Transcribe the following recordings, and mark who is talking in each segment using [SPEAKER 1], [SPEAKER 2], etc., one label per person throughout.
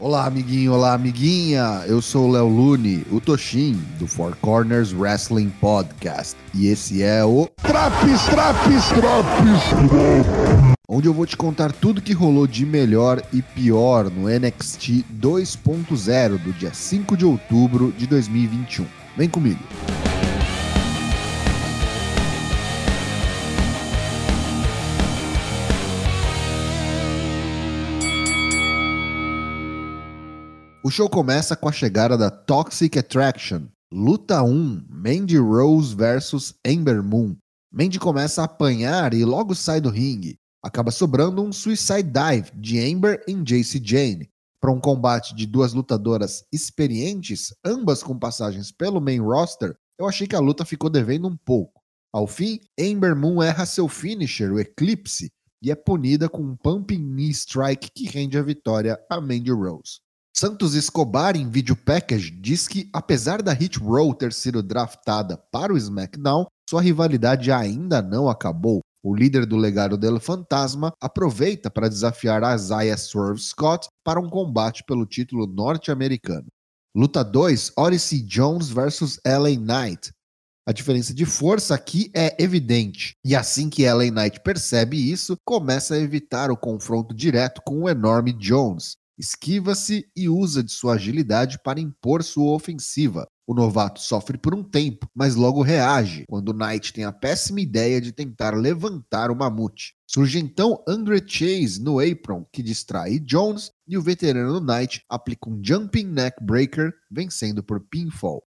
[SPEAKER 1] Olá, amiguinho, olá, amiguinha. Eu sou o Léo Lune, o Toshin, do Four Corners Wrestling Podcast. E esse é o
[SPEAKER 2] Traps, traps, traps.
[SPEAKER 1] onde eu vou te contar tudo que rolou de melhor e pior no NXT 2.0 do dia 5 de outubro de 2021. Vem comigo. O show começa com a chegada da Toxic Attraction. Luta 1, Mandy Rose versus Ember Moon. Mandy começa a apanhar e logo sai do ringue. Acaba sobrando um Suicide Dive de Ember em Jace Jane. Para um combate de duas lutadoras experientes, ambas com passagens pelo main roster, eu achei que a luta ficou devendo um pouco. Ao fim, Ember Moon erra seu finisher, o Eclipse, e é punida com um Pumping Knee Strike que rende a vitória a Mandy Rose. Santos Escobar, em vídeo package, diz que, apesar da Hit Row ter sido draftada para o SmackDown, sua rivalidade ainda não acabou. O líder do legado del Fantasma aproveita para desafiar a Isaiah Swerve Scott para um combate pelo título norte-americano. Luta 2, Odyssey Jones versus LA Knight. A diferença de força aqui é evidente, e assim que LA Knight percebe isso, começa a evitar o confronto direto com o enorme Jones esquiva-se e usa de sua agilidade para impor sua ofensiva. O novato sofre por um tempo, mas logo reage quando Knight tem a péssima ideia de tentar levantar o mamute. Surge então Andre Chase no apron, que distrai Jones, e o veterano Knight aplica um Jumping Neck Breaker, vencendo por pinfall.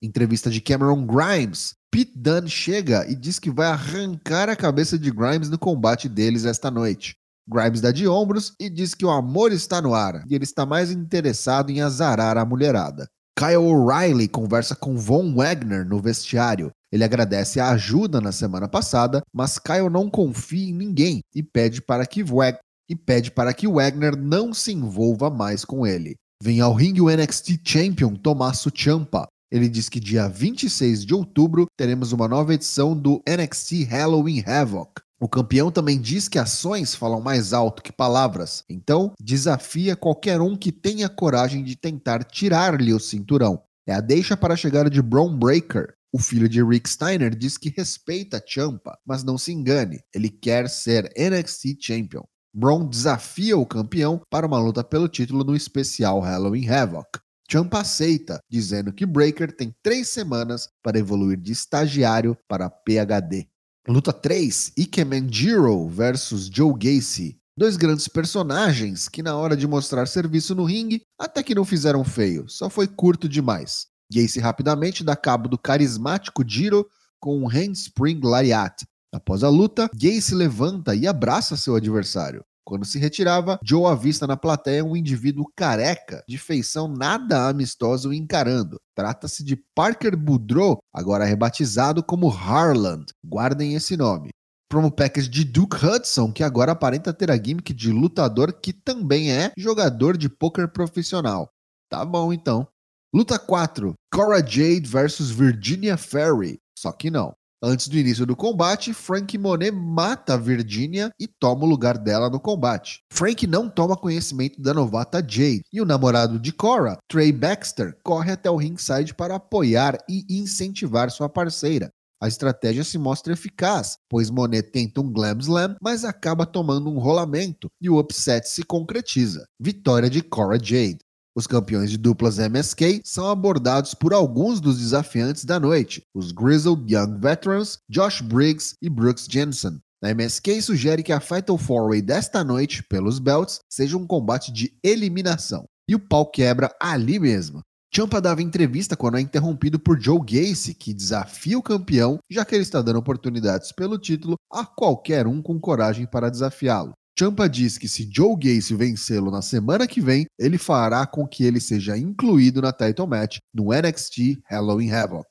[SPEAKER 1] Entrevista de Cameron Grimes. Pete Dunne chega e diz que vai arrancar a cabeça de Grimes no combate deles esta noite. Grimes dá de ombros e diz que o amor está no ar e ele está mais interessado em azarar a mulherada. Kyle O'Reilly conversa com Von Wagner no vestiário. Ele agradece a ajuda na semana passada, mas Kyle não confia em ninguém e pede para que Wag e pede para que Wagner não se envolva mais com ele. Vem ao ringue o NXT Champion Tommaso Ciampa. Ele diz que dia 26 de outubro teremos uma nova edição do NXT Halloween Havoc. O campeão também diz que ações falam mais alto que palavras, então desafia qualquer um que tenha coragem de tentar tirar-lhe o cinturão. É a deixa para a chegada de Braun Breaker. O filho de Rick Steiner diz que respeita Champa, mas não se engane, ele quer ser NXT Champion. Braun desafia o campeão para uma luta pelo título no especial Halloween Havoc. Champa aceita, dizendo que Breaker tem três semanas para evoluir de estagiário para PhD. Luta 3, Ike Manjiro versus Joe Gacy. Dois grandes personagens que, na hora de mostrar serviço no ringue, até que não fizeram feio, só foi curto demais. Gacy rapidamente dá cabo do carismático Jiro com um handspring lariat. Após a luta, Gacy levanta e abraça seu adversário. Quando se retirava, Joe avista na plateia um indivíduo careca, de feição nada amistosa o encarando. Trata-se de Parker Boudreau, agora rebatizado como Harland. Guardem esse nome. Promo package de Duke Hudson, que agora aparenta ter a gimmick de lutador que também é jogador de poker profissional. Tá bom então. Luta 4: Cora Jade versus Virginia Ferry. Só que não. Antes do início do combate, Frank Monet mata Virginia e toma o lugar dela no combate. Frank não toma conhecimento da novata Jade e o namorado de Cora, Trey Baxter, corre até o ringside para apoiar e incentivar sua parceira. A estratégia se mostra eficaz, pois Monet tenta um Glam Slam, mas acaba tomando um rolamento e o upset se concretiza. Vitória de Cora Jade. Os campeões de duplas MSK são abordados por alguns dos desafiantes da noite, os Grizzled Young Veterans, Josh Briggs e Brooks Jensen. A MSK sugere que a Fatal 4-Way desta noite, pelos belts, seja um combate de eliminação. E o pau quebra ali mesmo. Champa dava entrevista quando é interrompido por Joe Gacy, que desafia o campeão, já que ele está dando oportunidades pelo título a qualquer um com coragem para desafiá-lo. Champa diz que se Joe Gacy vencê-lo na semana que vem, ele fará com que ele seja incluído na title match no NXT Halloween Havoc.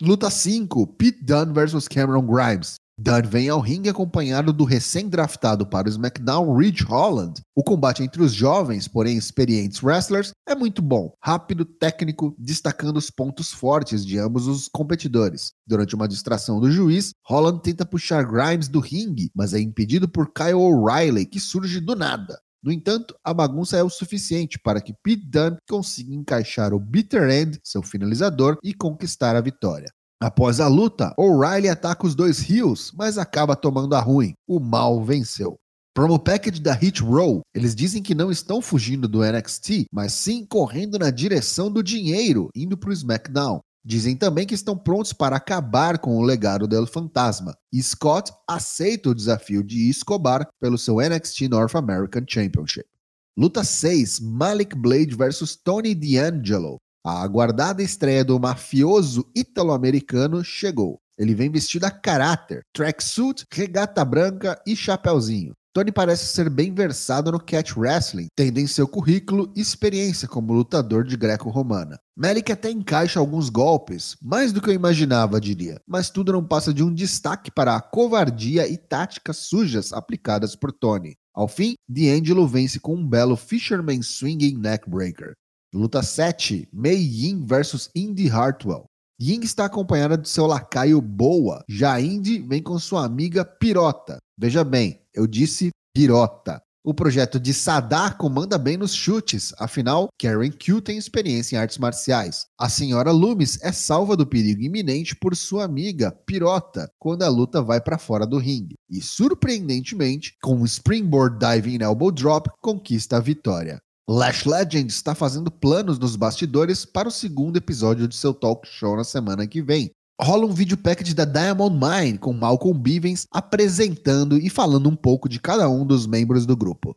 [SPEAKER 1] Luta 5: Pete Dunne vs Cameron Grimes. Vem ao ringue acompanhado do recém-draftado para o SmackDown Ridge Holland. O combate entre os jovens, porém experientes wrestlers é muito bom, rápido, técnico, destacando os pontos fortes de ambos os competidores. Durante uma distração do juiz, Holland tenta puxar Grimes do ringue, mas é impedido por Kyle O'Reilly, que surge do nada. No entanto, a bagunça é o suficiente para que Pete Dunne consiga encaixar o Bitter End, seu finalizador, e conquistar a vitória. Após a luta, O'Reilly ataca os dois rios, mas acaba tomando a ruim. O mal venceu. Promo package da Hit Row, eles dizem que não estão fugindo do NXT, mas sim correndo na direção do dinheiro, indo para o SmackDown. Dizem também que estão prontos para acabar com o legado do Fantasma. E Scott aceita o desafio de Escobar pelo seu NXT North American Championship. Luta 6: Malik Blade vs Tony D'Angelo. A aguardada estreia do mafioso italo-americano chegou. Ele vem vestido a caráter, tracksuit, regata branca e chapéuzinho. Tony parece ser bem versado no catch wrestling, tendo em seu currículo experiência como lutador de greco-romana. Malik até encaixa alguns golpes, mais do que eu imaginava, diria, mas tudo não passa de um destaque para a covardia e táticas sujas aplicadas por Tony. Ao fim, D'Angelo vence com um belo Fisherman Swinging Neckbreaker. Luta 7, Mei Yin versus Indy Hartwell. Ying está acompanhada de seu lacaio Boa. Já Indy vem com sua amiga Pirota. Veja bem, eu disse Pirota. O projeto de Sadar comanda bem nos chutes, afinal, Karen Q tem experiência em artes marciais. A senhora Loomis é salva do perigo iminente por sua amiga Pirota quando a luta vai para fora do ringue. E surpreendentemente, com um springboard diving elbow drop, conquista a vitória. Lash Legend está fazendo planos nos bastidores para o segundo episódio de seu talk show na semana que vem. Rola um vídeo package da Diamond Mine com Malcolm Bivens apresentando e falando um pouco de cada um dos membros do grupo.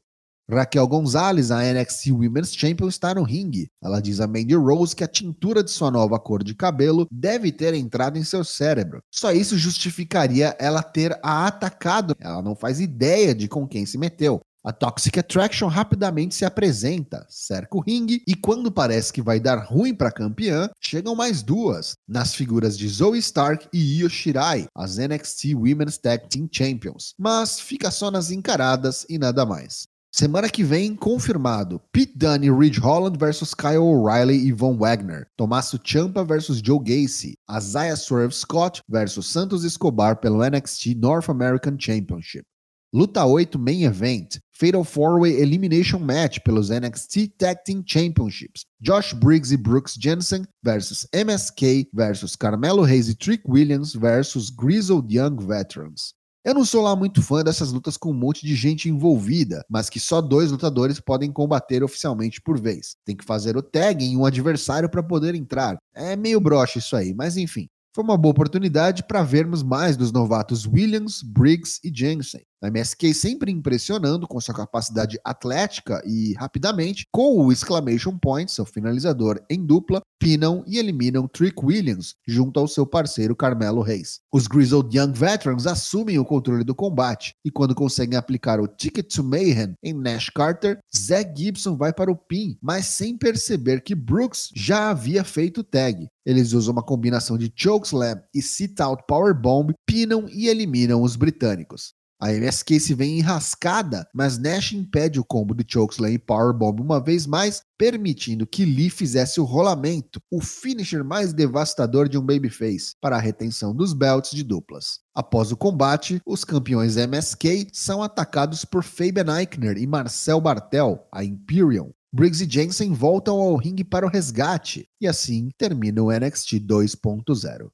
[SPEAKER 1] Raquel Gonzalez, a NXT Women's Champion, está no ringue. Ela diz a Mandy Rose que a tintura de sua nova cor de cabelo deve ter entrado em seu cérebro. Só isso justificaria ela ter a atacado. Ela não faz ideia de com quem se meteu. A Toxic Attraction rapidamente se apresenta, cerca o ringue e quando parece que vai dar ruim para a campeã, chegam mais duas, nas figuras de Zoe Stark e Io Shirai, as NXT Women's Tag Team Champions, mas fica só nas encaradas e nada mais. Semana que vem, confirmado: Pete Dunne e Ridge Holland versus Kyle O'Reilly e Von Wagner. Tommaso Ciampa versus Joe Gacy. Isaiah Swerve Scott versus Santos Escobar pelo NXT North American Championship. Luta 8 Main Event, Fatal 4-Way Elimination Match pelos NXT Tag Team Championships. Josh Briggs e Brooks Jensen versus MSK versus Carmelo Hayes e Trick Williams versus Grizzled Young Veterans. Eu não sou lá muito fã dessas lutas com um monte de gente envolvida, mas que só dois lutadores podem combater oficialmente por vez. Tem que fazer o tag em um adversário para poder entrar. É meio broxa isso aí, mas enfim. Foi uma boa oportunidade para vermos mais dos novatos Williams, Briggs e Jensen. A MSK sempre impressionando com sua capacidade atlética e rapidamente, com o exclamation point, seu finalizador em dupla, pinam e eliminam Trick Williams junto ao seu parceiro Carmelo Reis. Os Grizzled Young Veterans assumem o controle do combate e quando conseguem aplicar o Ticket to Mayhem em Nash Carter, Zack Gibson vai para o pin, mas sem perceber que Brooks já havia feito o tag. Eles usam uma combinação de chokeslam e sit-out powerbomb, pinam e eliminam os britânicos. A MSK se vê enrascada, mas Nash impede o combo de Chokeslam e Powerbomb uma vez mais, permitindo que Lee fizesse o rolamento, o finisher mais devastador de um babyface, para a retenção dos belts de duplas. Após o combate, os campeões MSK são atacados por Fabian Eichner e Marcel Bartel, a Imperium. Briggs e Jensen voltam ao ringue para o resgate, e assim termina o NXT 2.0.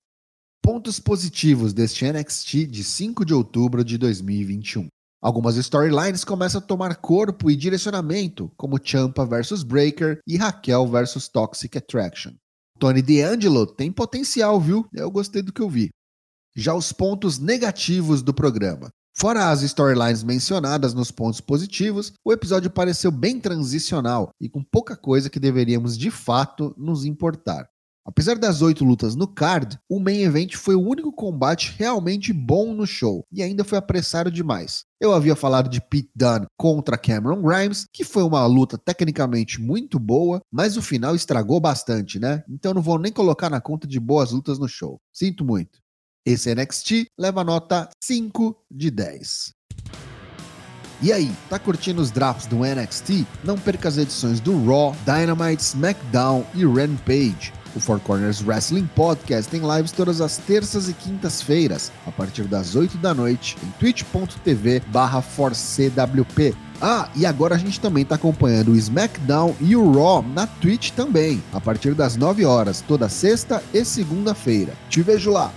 [SPEAKER 1] Pontos positivos deste NXT de 5 de outubro de 2021. Algumas storylines começam a tomar corpo e direcionamento, como Champa vs Breaker e Raquel vs Toxic Attraction. Tony D'Angelo tem potencial, viu? Eu gostei do que eu vi. Já os pontos negativos do programa. Fora as storylines mencionadas nos pontos positivos, o episódio pareceu bem transicional e com pouca coisa que deveríamos de fato nos importar. Apesar das oito lutas no card, o main event foi o único combate realmente bom no show e ainda foi apressado demais. Eu havia falado de Pete Dunne contra Cameron Grimes, que foi uma luta tecnicamente muito boa, mas o final estragou bastante, né? Então não vou nem colocar na conta de boas lutas no show. Sinto muito. Esse NXT leva nota 5 de 10. E aí, tá curtindo os drafts do NXT? Não perca as edições do Raw, Dynamite, SmackDown e Rampage O Four Corners Wrestling Podcast tem lives todas as terças e quintas-feiras, a partir das 8 da noite, em twitch.tv barra forcewp. Ah, e agora a gente também está acompanhando o SmackDown e o Raw na Twitch também, a partir das 9 horas, toda sexta e segunda-feira. Te vejo lá!